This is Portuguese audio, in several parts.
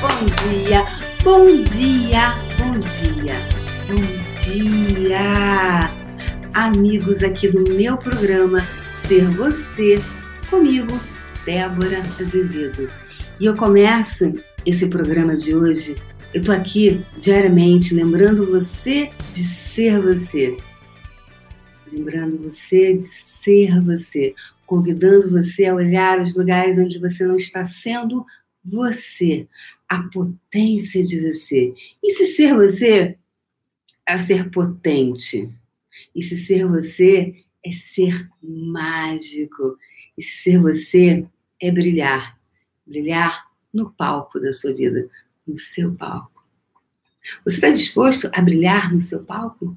bom dia, bom dia, bom dia, bom dia, amigos aqui do meu programa Ser Você, comigo, Débora Azevedo. E eu começo esse programa de hoje. Eu tô aqui diariamente lembrando você de ser você. Lembrando você de ser você, convidando você a olhar os lugares onde você não está sendo você, a potência de você. E se ser você é ser potente? E se ser você é ser mágico? E se ser você é brilhar? Brilhar no palco da sua vida, no seu palco. Você está disposto a brilhar no seu palco?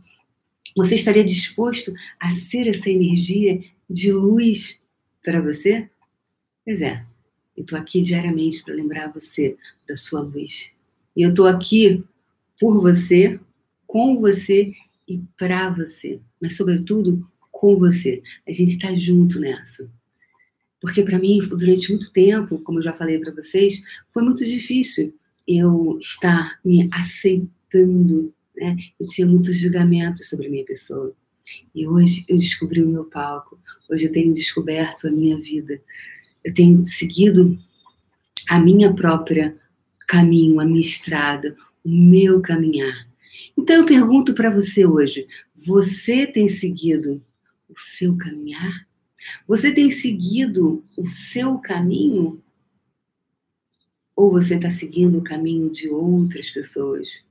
Você estaria disposto a ser essa energia de luz para você? Pois é, eu estou aqui diariamente para lembrar você da sua luz. E eu estou aqui por você, com você e para você. Mas, sobretudo, com você. A gente está junto nessa. Porque, para mim, durante muito tempo, como eu já falei para vocês, foi muito difícil eu estar me aceitando. Né? Eu tinha muitos julgamentos sobre a minha pessoa. E hoje eu descobri o meu palco. Hoje eu tenho descoberto a minha vida eu tenho seguido a minha própria caminho, a minha estrada, o meu caminhar. Então eu pergunto para você hoje: você tem seguido o seu caminhar? Você tem seguido o seu caminho? Ou você está seguindo o caminho de outras pessoas?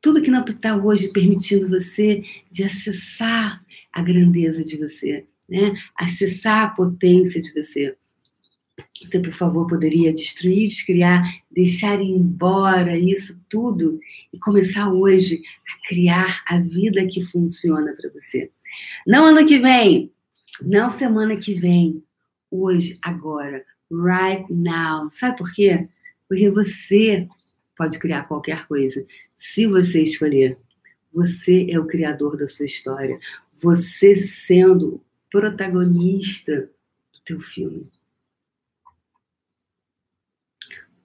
Tudo que não está hoje permitindo você de acessar a grandeza de você, né? acessar a potência de você. Você, por favor, poderia destruir, descriar, deixar embora isso tudo e começar hoje a criar a vida que funciona para você. Não ano que vem, não semana que vem, hoje, agora, right now. Sabe por quê? Porque você pode criar qualquer coisa, se você escolher. Você é o criador da sua história você sendo protagonista do teu filme.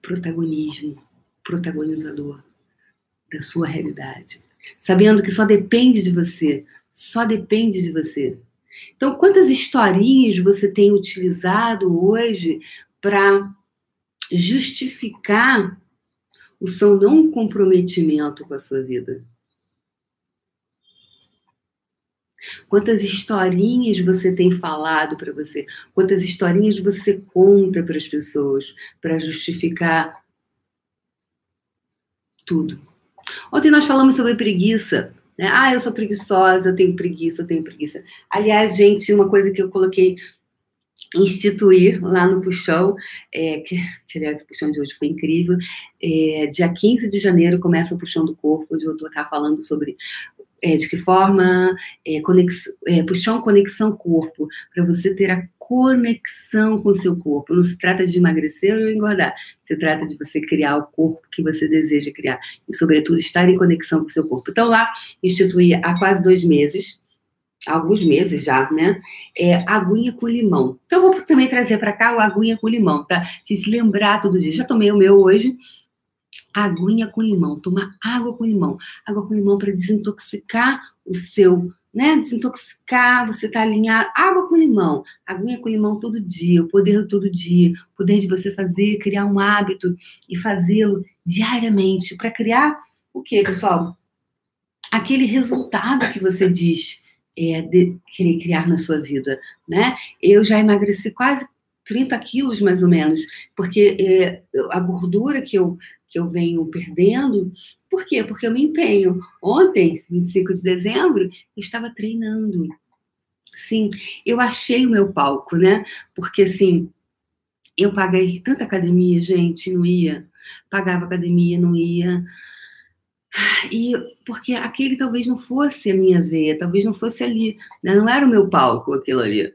Protagonismo, protagonizador da sua realidade. Sabendo que só depende de você, só depende de você. Então, quantas historinhas você tem utilizado hoje para justificar o seu não comprometimento com a sua vida? Quantas historinhas você tem falado para você? Quantas historinhas você conta para as pessoas para justificar tudo? Ontem nós falamos sobre preguiça. Né? Ah, eu sou preguiçosa, eu tenho preguiça, eu tenho preguiça. Aliás, gente, uma coisa que eu coloquei instituir lá no Puxão, é, que, que aliás o Puxão de hoje foi incrível. É, dia 15 de janeiro começa o Puxão do Corpo, onde eu vou estar falando sobre é, de que forma é, conex, é, puxar uma conexão corpo, para você ter a conexão com o seu corpo. Não se trata de emagrecer ou engordar, se trata de você criar o corpo que você deseja criar e, sobretudo, estar em conexão com o seu corpo. Então, lá, instituí há quase dois meses, alguns meses já, né? É aguinha com limão. Então, eu vou também trazer para cá o aguinha com limão, tá? Se lembrar todo dia. Já tomei o meu hoje, aguinha com limão, tomar água com limão, água com limão para desintoxicar o seu, né? Desintoxicar, você tá alinhado, água com limão, aguinha com limão todo dia, o poder do todo dia, o poder de você fazer, criar um hábito e fazê-lo diariamente para criar o que, pessoal? Aquele resultado que você diz é, de querer criar na sua vida, né? Eu já emagreci quase 30 quilos mais ou menos, porque é, a gordura que eu que eu venho perdendo. Por quê? Porque eu me empenho. Ontem, 25 de dezembro, eu estava treinando. Sim, eu achei o meu palco, né? Porque assim, eu paguei tanta academia, gente, não ia. Pagava academia, não ia. E porque aquele talvez não fosse a minha veia, talvez não fosse ali, né? não era o meu palco aquilo ali.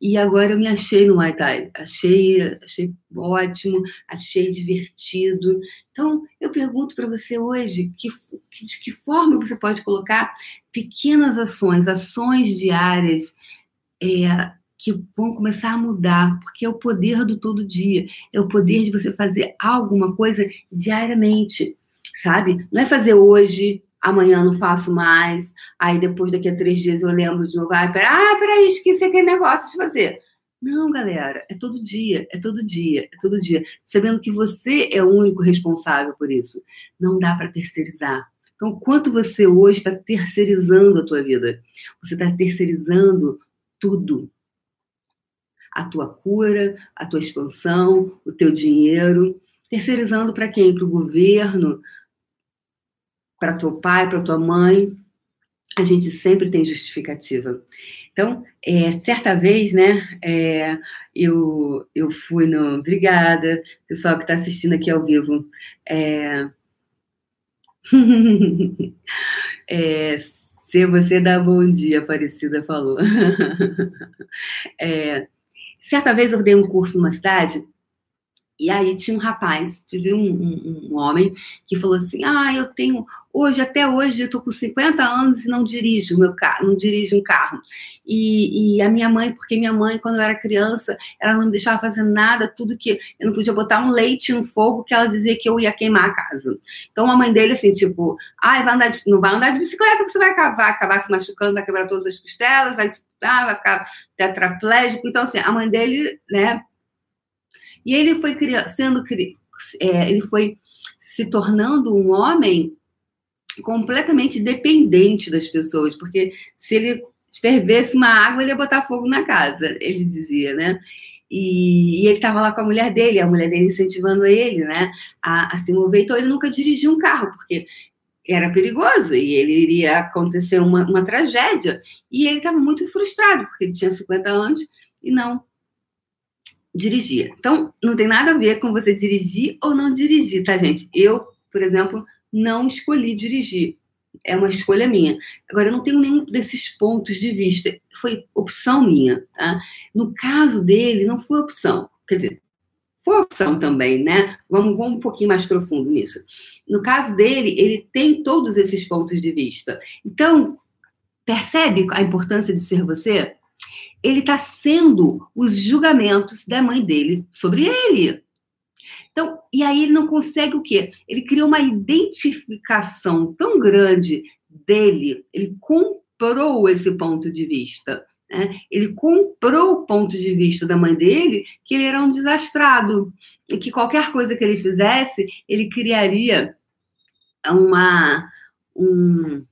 E agora eu me achei no Muay Thai. Achei, achei ótimo, achei divertido. Então, eu pergunto para você hoje que, de que forma você pode colocar pequenas ações, ações diárias, é, que vão começar a mudar, porque é o poder do todo dia, é o poder de você fazer alguma coisa diariamente, sabe? Não é fazer hoje, amanhã não faço mais, aí depois daqui a três dias eu lembro de novo, ah, peraí, ah, peraí esqueci aquele negócio de fazer. Não, galera, é todo dia, é todo dia, é todo dia. Sabendo que você é o único responsável por isso. Não dá para terceirizar. Então, quanto você hoje está terceirizando a tua vida? Você está terceirizando tudo. A tua cura, a tua expansão, o teu dinheiro. Terceirizando para quem? Para o governo, para teu pai, para tua mãe. A gente sempre tem justificativa. Então, é, certa vez, né, é, eu, eu fui no. Obrigada, pessoal que está assistindo aqui ao vivo. É, é, se você dá bom dia, Aparecida falou. é, certa vez eu dei um curso numa cidade e aí tinha um rapaz, tive um, um, um, homem que falou assim: Ah, eu tenho. Hoje, até hoje, eu tô com 50 anos e não dirijo meu carro, não dirijo um carro. E, e, a minha mãe, porque minha mãe, quando eu era criança, ela não me deixava fazer nada, tudo que eu não podia botar um leite no fogo, que ela dizia que eu ia queimar a casa. Então a mãe dele, assim, tipo, ah, vai andar de, não vai andar de bicicleta, porque você vai acabar, acabar se machucando, vai quebrar todas as costelas, vai, ah, vai ficar tetraplégico. Então, assim, a mãe dele, né, e ele foi sendo, é, ele foi se tornando um homem completamente dependente das pessoas, porque se ele fervesse uma água, ele ia botar fogo na casa, ele dizia, né? E, e ele estava lá com a mulher dele, a mulher dele incentivando ele, né, a, a se mover. Então ele nunca dirigiu um carro, porque era perigoso e ele iria acontecer uma, uma tragédia. E ele estava muito frustrado, porque ele tinha 50 anos e não dirigia. Então, não tem nada a ver com você dirigir ou não dirigir, tá, gente? Eu, por exemplo, não escolhi dirigir. É uma escolha minha. Agora, eu não tenho nenhum desses pontos de vista. Foi opção minha, tá? No caso dele, não foi opção. Quer dizer, foi opção também, né? Vamos, vamos um pouquinho mais profundo nisso. No caso dele, ele tem todos esses pontos de vista. Então, percebe a importância de ser você? Ele está sendo os julgamentos da mãe dele sobre ele. Então, e aí ele não consegue o quê? Ele criou uma identificação tão grande dele, ele comprou esse ponto de vista. Né? Ele comprou o ponto de vista da mãe dele, que ele era um desastrado, e que qualquer coisa que ele fizesse, ele criaria uma. Um,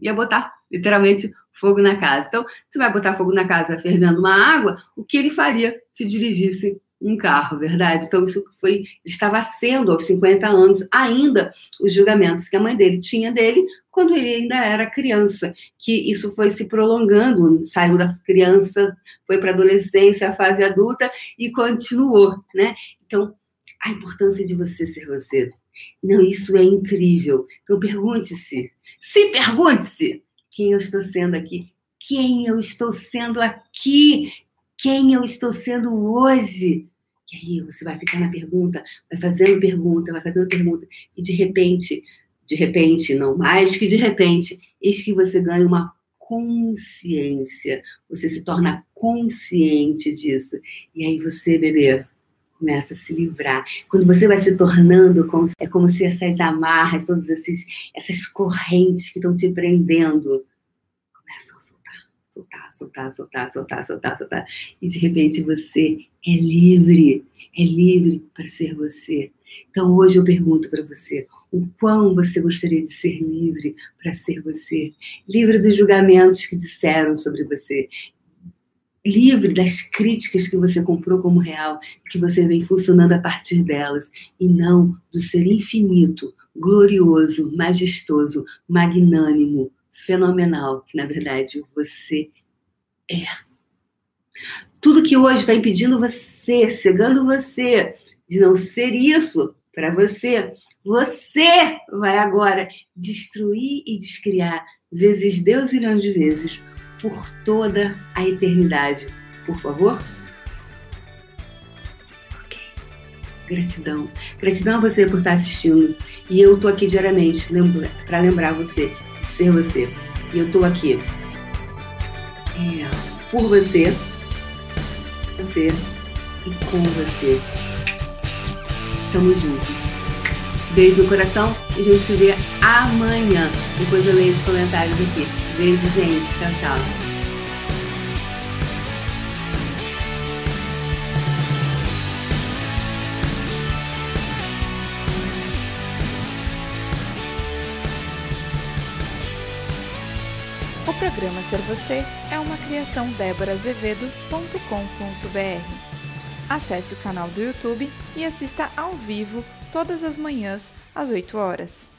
ia botar literalmente fogo na casa. Então, você vai botar fogo na casa fervendo uma água, o que ele faria se dirigisse um carro, verdade? Então, isso foi, estava sendo aos 50 anos ainda os julgamentos que a mãe dele tinha dele quando ele ainda era criança, que isso foi se prolongando, saiu da criança, foi para a adolescência, a fase adulta e continuou, né? Então, a importância de você ser você. Não, isso é incrível. Então, pergunte-se, se pergunte-se, quem eu estou sendo aqui, quem eu estou sendo aqui, quem eu estou sendo hoje. E aí você vai ficar na pergunta, vai fazendo pergunta, vai fazendo pergunta, e de repente, de repente, não mais que de repente, eis que você ganha uma consciência, você se torna consciente disso. E aí você, bebê, começa a se livrar. Quando você vai se tornando, é como se essas amarras, todas esses, essas correntes que estão te prendendo, começam a soltar, soltar, soltar, soltar, soltar, soltar, soltar. E de repente você é livre, é livre para ser você. Então hoje eu pergunto para você, o quão você gostaria de ser livre para ser você? Livre dos julgamentos que disseram sobre você, livre das críticas que você comprou como real, que você vem funcionando a partir delas, e não do ser infinito, glorioso, majestoso, magnânimo, fenomenal, que na verdade você é. Tudo que hoje está impedindo você, cegando você de não ser isso para você, você vai agora destruir e descriar vezes Deus milhões de vezes por toda a eternidade. Por favor? Ok. Gratidão. Gratidão a você por estar assistindo. E eu tô aqui diariamente para lembrar você de ser você. E eu tô aqui é, por você, você e com você. Tamo junto. Beijo no coração e a gente se vê amanhã. Depois eu leio os comentários aqui. Beijo, gente. Tchau, tchau. O programa Ser Você é uma criação déborazevedo.com.br. Acesse o canal do YouTube e assista ao vivo todas as manhãs às 8 horas.